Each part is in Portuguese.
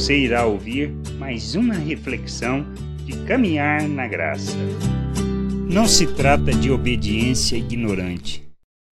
Você irá ouvir mais uma reflexão de caminhar na graça. Não se trata de obediência ignorante.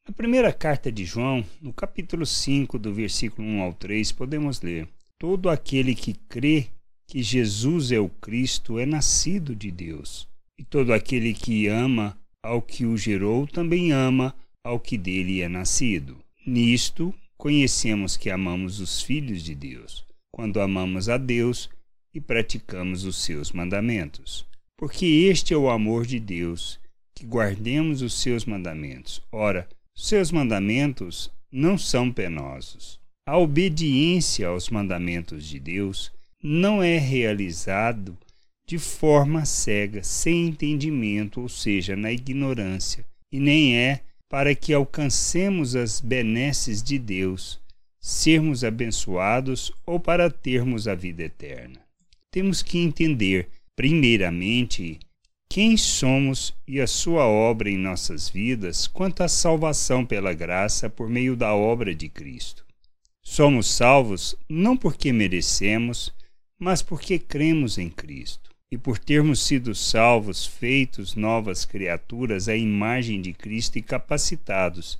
Na primeira carta de João, no capítulo 5, do versículo 1 ao 3, podemos ler: Todo aquele que crê que Jesus é o Cristo é nascido de Deus. E todo aquele que ama ao que o gerou também ama ao que dele é nascido. Nisto conhecemos que amamos os filhos de Deus, quando amamos a Deus e praticamos os seus mandamentos. Porque este é o amor de Deus, que guardemos os seus mandamentos. Ora, seus mandamentos não são penosos. A obediência aos mandamentos de Deus não é realizado de forma cega, sem entendimento, ou seja, na ignorância, e nem é para que alcancemos as benesses de Deus, sermos abençoados ou para termos a vida eterna. Temos que entender, primeiramente, quem somos e a sua obra em nossas vidas quanto à salvação pela graça por meio da obra de Cristo. Somos salvos não porque merecemos, mas porque cremos em Cristo e por termos sido salvos, feitos novas criaturas à imagem de Cristo e capacitados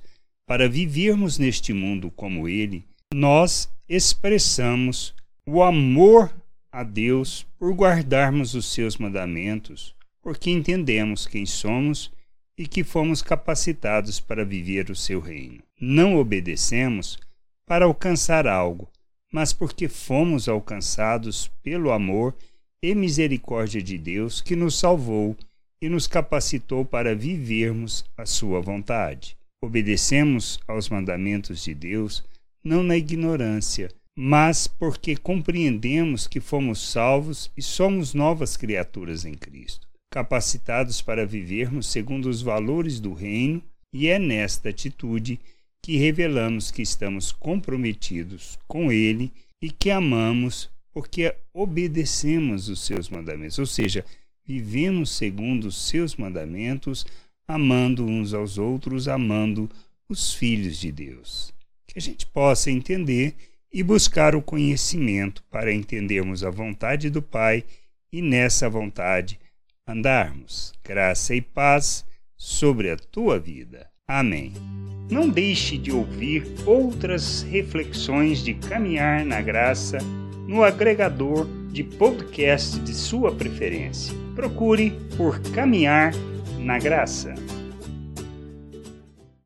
para vivermos neste mundo como Ele, nós expressamos o amor a Deus por guardarmos os seus mandamentos, porque entendemos quem somos e que fomos capacitados para viver o seu reino. Não obedecemos para alcançar algo, mas porque fomos alcançados pelo amor e misericórdia de Deus que nos salvou e nos capacitou para vivermos a sua vontade. Obedecemos aos mandamentos de Deus não na ignorância, mas porque compreendemos que fomos salvos e somos novas criaturas em Cristo, capacitados para vivermos segundo os valores do reino, e é nesta atitude que revelamos que estamos comprometidos com Ele e que amamos porque obedecemos os seus mandamentos, ou seja, vivemos segundo os seus mandamentos, amando uns aos outros, amando os filhos de Deus. Que a gente possa entender e buscar o conhecimento para entendermos a vontade do Pai e nessa vontade andarmos. Graça e paz sobre a tua vida. Amém. Não deixe de ouvir outras reflexões de caminhar na graça no agregador de podcast de sua preferência. Procure por Caminhar na Graça.